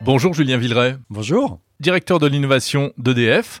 Bonjour Julien Villeray. Bonjour. Directeur de l'innovation d'EDF.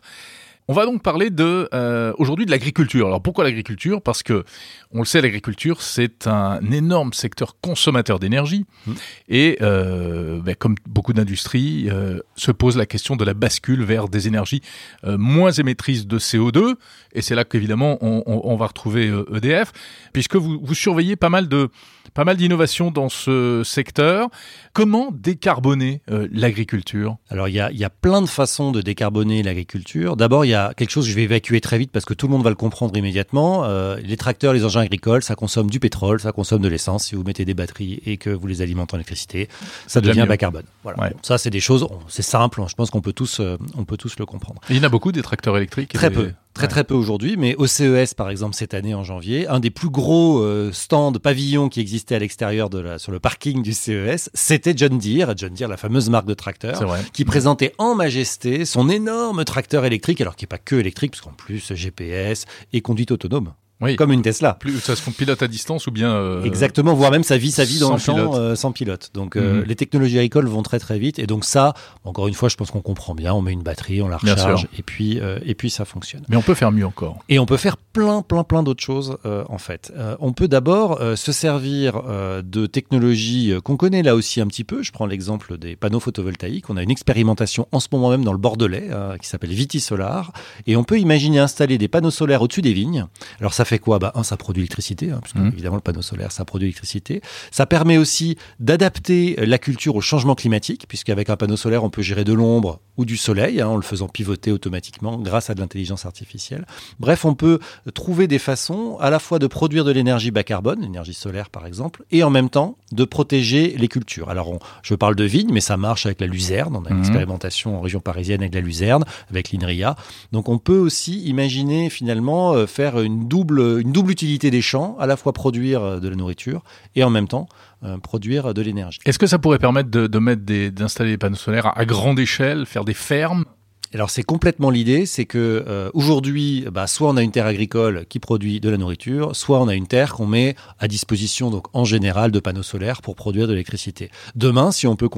On va donc parler de euh, aujourd'hui de l'agriculture. Alors pourquoi l'agriculture? Parce que on le sait, l'agriculture c'est un énorme secteur consommateur d'énergie mmh. et euh, ben, comme beaucoup d'industries, euh, se pose la question de la bascule vers des énergies moins émettrices de CO2. Et c'est là qu'évidemment on, on, on, va retrouver EDF, e puisque vous, vous surveillez pas mal de pas mal d'innovations dans ce secteur. Comment décarboner l'agriculture? Alors il y a, y a plein de façons de décarboner l'agriculture. D'abord il y a quelque chose que je vais évacuer très vite parce que tout le monde va le comprendre immédiatement. Euh, les tracteurs, les engins agricoles, ça consomme du pétrole, ça consomme de l'essence. Si vous mettez des batteries et que vous les alimentez en électricité, ça devient bas carbone. Voilà. Ouais. Bon, ça c'est des choses, c'est simple. Je pense qu'on peut tous, euh, on peut tous le comprendre. Et il y en a beaucoup des tracteurs électriques. Très des... peu. Très très peu aujourd'hui, mais au CES par exemple cette année en janvier, un des plus gros euh, stands pavillons qui existait à l'extérieur de la, sur le parking du CES, c'était John Deere, John Deere la fameuse marque de tracteur, qui présentait en majesté son énorme tracteur électrique, alors qui n'est pas que électrique, parce qu'en plus GPS et conduite autonome. Oui. Comme une Tesla. Plus, ça se pilote à distance ou bien. Euh, Exactement, voire même sa vie, sa vie dans le champ pilote. euh, sans pilote. Donc euh, mmh. les technologies agricoles vont très très vite. Et donc ça, encore une fois, je pense qu'on comprend bien. On met une batterie, on la recharge et puis, et puis ça fonctionne. Mais on peut faire mieux encore. Et on peut faire plein, plein, plein d'autres choses en fait. on peut d'abord se servir de technologies qu'on connaît là aussi un petit peu. Je prends l'exemple des panneaux photovoltaïques. On a une expérimentation en ce moment même dans le Bordelais qui s'appelle Viti Solar. Et on peut imaginer installer des panneaux solaires au-dessus des vignes. Alors ça fait quoi? Bah, Un, ça produit l'électricité, hein, puisque mmh. évidemment le panneau solaire, ça produit l'électricité. Ça permet aussi d'adapter la culture au changement climatique, puisqu'avec un panneau solaire, on peut gérer de l'ombre ou du soleil, hein, en le faisant pivoter automatiquement grâce à de l'intelligence artificielle. Bref, on peut trouver des façons à la fois de produire de l'énergie bas carbone, l'énergie solaire par exemple, et en même temps de protéger les cultures. Alors, on, je parle de vigne, mais ça marche avec la luzerne. On a une mmh. expérimentation en région parisienne avec la luzerne, avec l'INRIA. Donc, on peut aussi imaginer finalement euh, faire une double, une double utilité des champs, à la fois produire de la nourriture et en même temps euh, produire de l'énergie. Est-ce que ça pourrait permettre de, mettre des, d'installer des panneaux solaires à grande échelle, faire des fermes? Alors c'est complètement l'idée, c'est que euh, aujourd'hui, bah, soit on a une terre agricole qui produit de la nourriture, soit on a une terre qu'on met à disposition, donc en général, de panneaux solaires pour produire de l'électricité. Demain, si on peut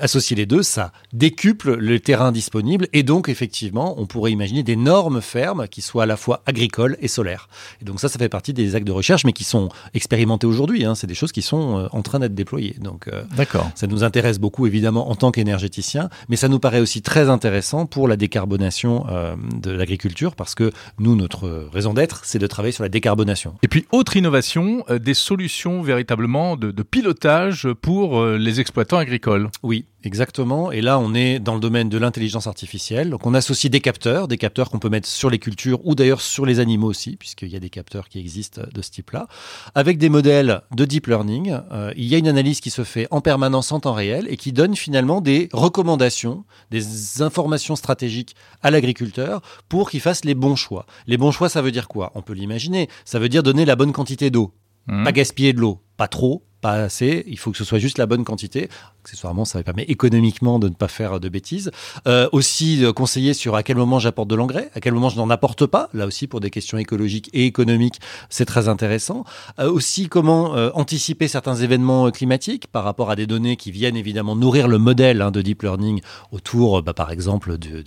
associer les deux, ça décuple le terrain disponible et donc effectivement, on pourrait imaginer d'énormes fermes qui soient à la fois agricoles et solaires. Et donc ça, ça fait partie des actes de recherche, mais qui sont expérimentés aujourd'hui. Hein. C'est des choses qui sont euh, en train d'être déployées. Donc euh, D'accord. ça nous intéresse beaucoup évidemment en tant qu'énergéticien, mais ça nous paraît aussi très intéressant pour la décarbonation euh, de l'agriculture parce que nous, notre raison d'être, c'est de travailler sur la décarbonation. Et puis, autre innovation, euh, des solutions véritablement de, de pilotage pour euh, les exploitants agricoles. Oui, Exactement. Et là, on est dans le domaine de l'intelligence artificielle. Donc, on associe des capteurs, des capteurs qu'on peut mettre sur les cultures ou d'ailleurs sur les animaux aussi, puisqu'il y a des capteurs qui existent de ce type-là. Avec des modèles de deep learning, euh, il y a une analyse qui se fait en permanence en temps réel et qui donne finalement des recommandations, des informations stratégiques à l'agriculteur pour qu'il fasse les bons choix. Les bons choix, ça veut dire quoi? On peut l'imaginer. Ça veut dire donner la bonne quantité d'eau. Mmh. Pas gaspiller de l'eau. Pas trop, pas assez. Il faut que ce soit juste la bonne quantité. Accessoirement, ça permet économiquement de ne pas faire de bêtises. Euh, aussi, euh, conseiller sur à quel moment j'apporte de l'engrais, à quel moment je n'en apporte pas. Là aussi, pour des questions écologiques et économiques, c'est très intéressant. Euh, aussi, comment anticiper certains événements climatiques par rapport à des données qui viennent évidemment nourrir le modèle hein, de deep learning autour, bah, par exemple, du,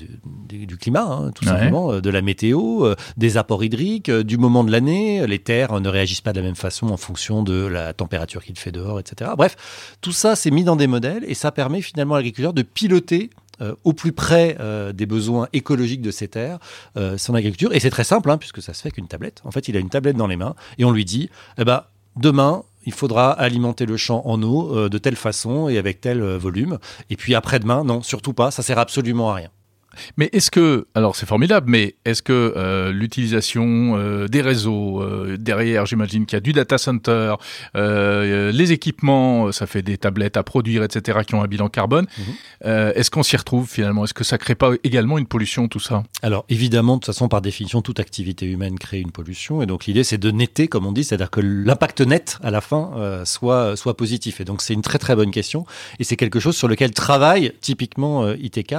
du, du climat, hein, tout ouais. simplement, de la météo, des apports hydriques, du moment de l'année. Les terres ne réagissent pas de la même façon en fonction de la température qu'il fait dehors, etc. Bref, tout ça, c'est mis dans des modèles et ça permet finalement à l'agriculteur de piloter euh, au plus près euh, des besoins écologiques de ces terres, euh, son agriculture. Et c'est très simple, hein, puisque ça se fait avec une tablette. En fait, il a une tablette dans les mains et on lui dit, eh ben, demain, il faudra alimenter le champ en eau de telle façon et avec tel volume. Et puis après-demain, non, surtout pas, ça sert absolument à rien. Mais est-ce que, alors c'est formidable, mais est-ce que euh, l'utilisation euh, des réseaux euh, derrière, j'imagine qu'il y a du data center, euh, les équipements, ça fait des tablettes à produire, etc., qui ont un bilan carbone. Mhm. Mmh. est-ce qu'on s'y retrouve finalement? Est-ce que ça crée pas également une pollution tout ça? Alors évidemment, de toute façon, par définition, toute activité humaine crée une pollution, et donc l'idée c'est de netter, comme on dit, c'est-à-dire que l'impact net à la fin euh, soit soit positif. Et donc c'est une très très bonne question, et c'est quelque chose sur lequel travaille typiquement euh, ITK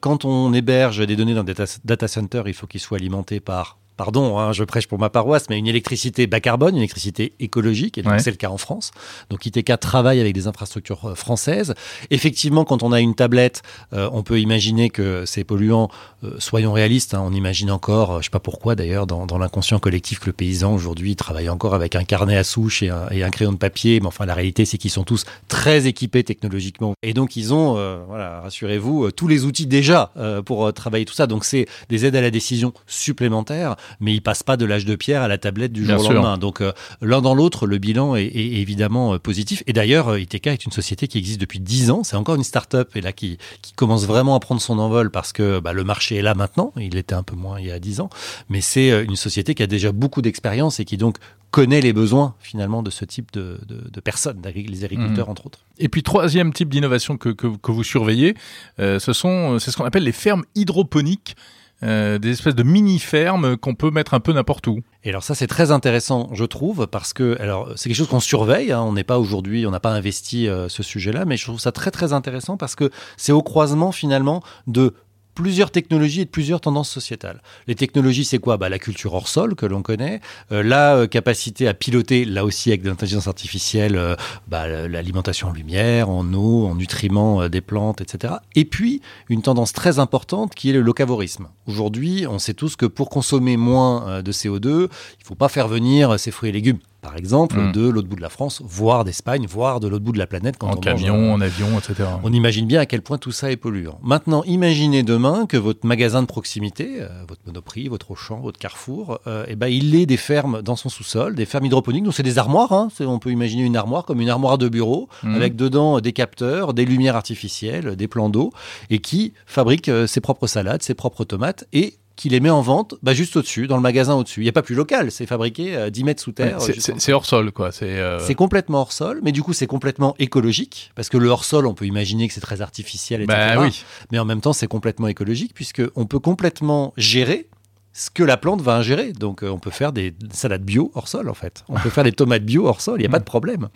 quand on héberge des données dans des data, data centers, il faut qu'ils soient alimentés par pardon, hein, je prêche pour ma paroisse, mais une électricité bas carbone, une électricité écologique, et donc c'est le cas en France. Donc ITK travaille avec des infrastructures euh, françaises. Effectivement, quand on a une tablette, euh, on peut imaginer que c'est polluant. Euh, soyons réalistes, hein, on imagine encore, je sais pas pourquoi d'ailleurs, dans, l'inconscient collectif que le paysan aujourd'hui travaille encore avec un carnet à souche et un, crayon de papier, mais enfin la réalité c'est qu'ils sont tous très équipés technologiquement. Et donc ils ont, voilà, rassurez-vous, tous les outils déjà pour travailler tout ça. Donc c'est des aides à la décision supplémentaires mais il passe pas de l'âge de pierre à la tablette du jour au lendemain. Donc euh, l'un dans l'autre, le bilan est, évidemment euh, positif. Et d'ailleurs, euh, ITK est une société qui existe depuis 10 ans. C'est encore une start-up et là qui, qui commence vraiment à prendre son envol parce que bah, le marché est là maintenant. Il était un peu moins il y a 10 ans, mais c'est une société qui a déjà beaucoup d'expérience et qui donc connaît les besoins finalement de ce type de, de, personnes, les agriculteurs mmh. entre autres. Et puis troisième type d'innovation que, que, que, vous surveillez, ce sont c'est ce qu'on appelle les fermes hydroponiques. Euh, des espèces de mini-fermes qu'on peut mettre un peu n'importe où. Et alors ça c'est très intéressant je trouve parce que alors c'est quelque chose qu'on surveille, hein, on n'est pas aujourd'hui, on n'a pas investi euh, ce sujet-là, mais je trouve ça très très intéressant parce que c'est au croisement finalement de plusieurs technologies et de plusieurs tendances sociétales. Les technologies, c'est quoi? Bah, La culture hors sol que l'on connaît, euh, la euh, capacité à piloter, là aussi avec de l'intelligence artificielle, euh, bah, l'alimentation en lumière, en eau, en nutriments des plantes, etc. Et puis, une tendance très importante qui est le locavorisme. Aujourd'hui, on sait tous que pour consommer moins de CO2, il ne faut pas faire venir ces fruits et légumes par exemple, hmm. de l'autre bout de la France, voire d'Espagne, voire de l'autre bout de la planète. Quand en camion, en avion, etc. On imagine bien à quel point tout ça est polluant. Maintenant, imaginez demain que votre magasin de proximité, euh, votre Monoprix, votre Auchan, votre Carrefour, euh, eh ben, il ait des fermes dans son sous-sol, des fermes hydroponiques. Donc, c'est des armoires. Hein. On peut imaginer une armoire comme une armoire de bureau, hmm. avec dedans des capteurs, des lumières artificielles, des plans d'eau, et qui fabrique euh, ses propres salades, ses propres tomates, et qui les met en vente bah, juste au-dessus, dans le magasin au-dessus. Il n'y a pas plus local, c'est fabriqué à 10 mètres sous terre. c'est hors sol, quoi. Euh, c'est complètement hors sol, mais du coup, c'est complètement écologique, parce que le hors sol, on peut imaginer que c'est très artificiel, etc. Bah, oui. Mais en même temps, c'est complètement écologique, puisqu'on peut complètement gérer ce que la plante va ingérer. Donc, euh, on peut faire des salades bio hors sol, en fait. On peut faire des tomates bio hors sol, il n'y a pas de problème.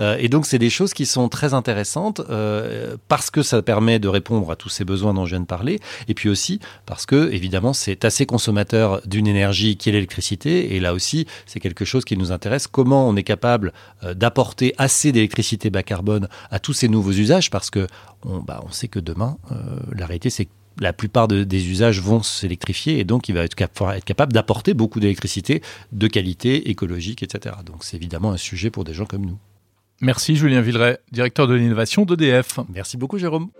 Euh, et donc, c'est des choses qui sont très intéressantes euh, parce que ça permet de répondre à tous ces besoins dont je viens de parler. Et puis aussi parce que, évidemment, c'est assez consommateur d'une énergie qui est l'électricité. Et là aussi, c'est quelque chose qui nous intéresse. Comment on est capable d'apporter assez d'électricité bas carbone à tous ces nouveaux usages? Parce que on, bah, on sait que demain, la réalité, c'est que la plupart des usages vont s'électrifier et donc il va être, être capable d'apporter beaucoup d'électricité de qualité écologique, etc. Donc c'est évidemment un sujet pour des gens comme nous. Merci Julien Villeray, directeur de l'innovation d'EDF. Merci beaucoup Jérôme.